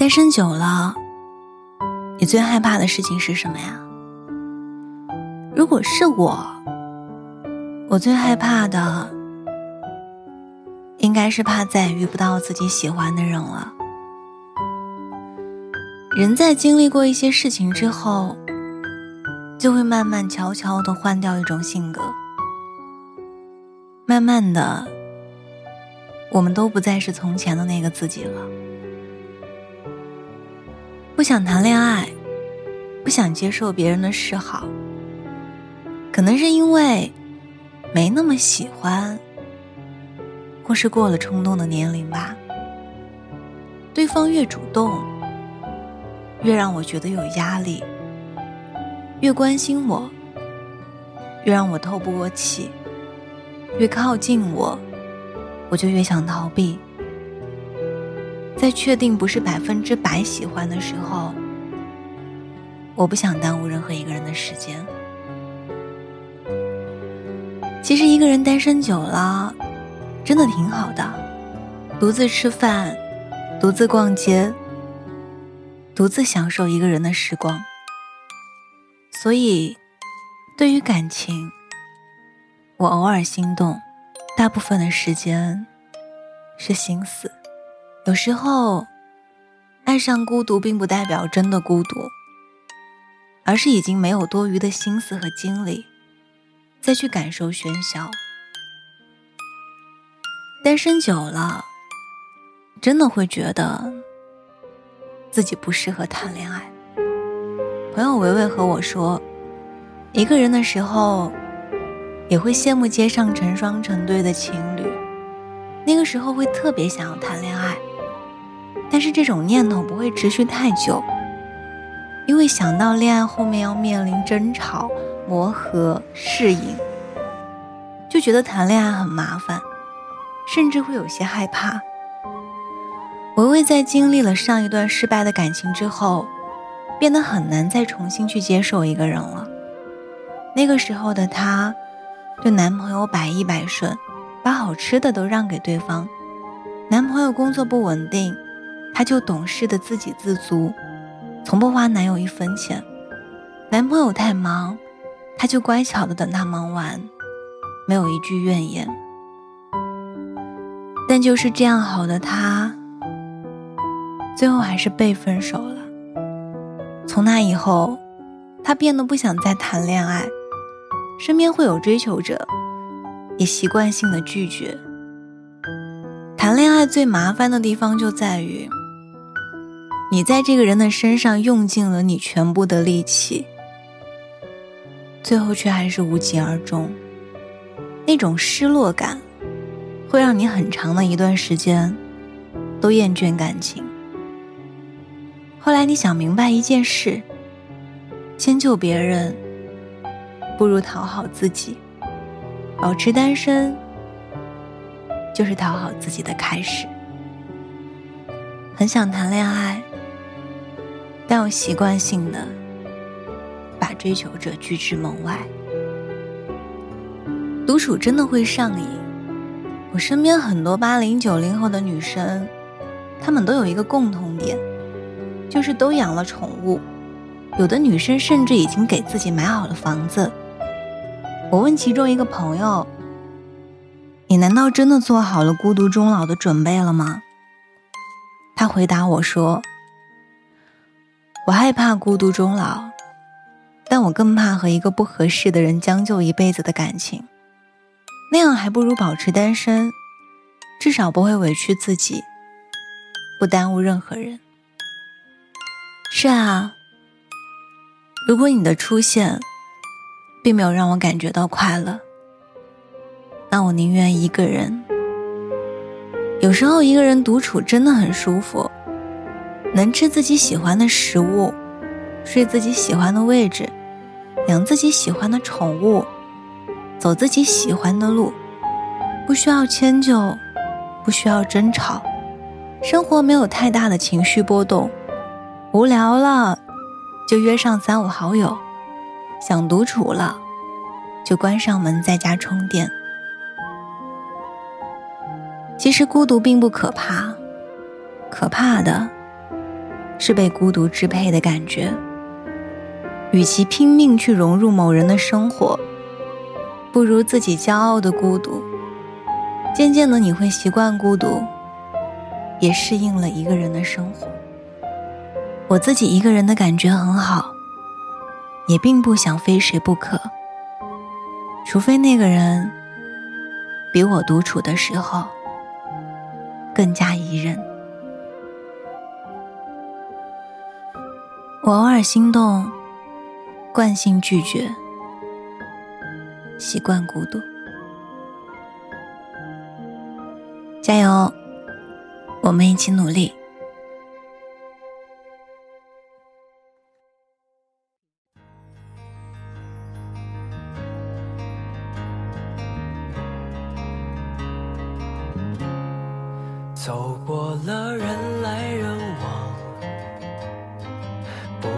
单身久了，你最害怕的事情是什么呀？如果是我，我最害怕的应该是怕再也遇不到自己喜欢的人了。人在经历过一些事情之后，就会慢慢悄悄的换掉一种性格，慢慢的，我们都不再是从前的那个自己了。不想谈恋爱，不想接受别人的示好，可能是因为没那么喜欢，或是过了冲动的年龄吧。对方越主动，越让我觉得有压力；越关心我，越让我透不过气；越靠近我，我就越想逃避。在确定不是百分之百喜欢的时候，我不想耽误任何一个人的时间。其实一个人单身久了，真的挺好的，独自吃饭，独自逛街，独自享受一个人的时光。所以，对于感情，我偶尔心动，大部分的时间是心死。有时候，爱上孤独并不代表真的孤独，而是已经没有多余的心思和精力再去感受喧嚣。单身久了，真的会觉得自己不适合谈恋爱。朋友维维和我说，一个人的时候，也会羡慕街上成双成对的情侣，那个时候会特别想要谈恋爱。但是这种念头不会持续太久，因为想到恋爱后面要面临争吵、磨合、适应，就觉得谈恋爱很麻烦，甚至会有些害怕。维维在经历了上一段失败的感情之后，变得很难再重新去接受一个人了。那个时候的她，对男朋友百依百顺，把好吃的都让给对方。男朋友工作不稳定。她就懂事的自给自足，从不花男友一分钱。男朋友太忙，她就乖巧的等他忙完，没有一句怨言。但就是这样好的她，最后还是被分手了。从那以后，她变得不想再谈恋爱，身边会有追求者，也习惯性的拒绝。谈恋爱最麻烦的地方就在于。你在这个人的身上用尽了你全部的力气，最后却还是无疾而终。那种失落感，会让你很长的一段时间都厌倦感情。后来你想明白一件事：迁就别人，不如讨好自己。保持单身，就是讨好自己的开始。很想谈恋爱。但我习惯性的把追求者拒之门外。独处真的会上瘾。我身边很多八零九零后的女生，她们都有一个共同点，就是都养了宠物。有的女生甚至已经给自己买好了房子。我问其中一个朋友：“你难道真的做好了孤独终老的准备了吗？”他回答我说。我害怕孤独终老，但我更怕和一个不合适的人将就一辈子的感情。那样还不如保持单身，至少不会委屈自己，不耽误任何人。是啊，如果你的出现并没有让我感觉到快乐，那我宁愿一个人。有时候一个人独处真的很舒服。能吃自己喜欢的食物，睡自己喜欢的位置，养自己喜欢的宠物，走自己喜欢的路，不需要迁就，不需要争吵，生活没有太大的情绪波动。无聊了，就约上三五好友；想独处了，就关上门在家充电。其实孤独并不可怕，可怕的。是被孤独支配的感觉。与其拼命去融入某人的生活，不如自己骄傲的孤独。渐渐的，你会习惯孤独，也适应了一个人的生活。我自己一个人的感觉很好，也并不想非谁不可，除非那个人比我独处的时候更加宜人。我偶尔心动，惯性拒绝，习惯孤独。加油，我们一起努力。走过了人来人往，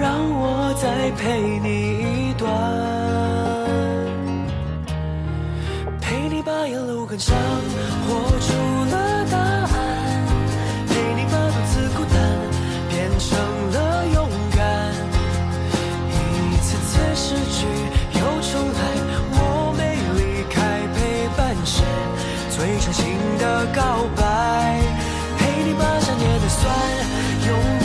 让我再陪你一段，陪你把沿路感伤活出了答案，陪你把独自孤单变成了勇敢。一次次失去又重来，我没离开陪伴是最长情的告白。酸，拥抱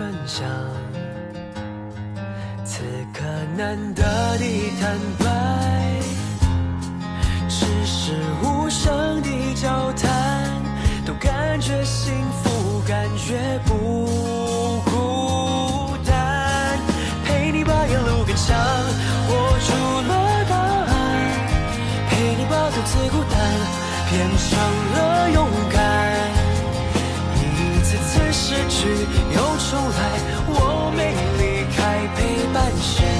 分享，此刻难得的坦白，只是无声的交谈，都感觉幸福，感觉不陪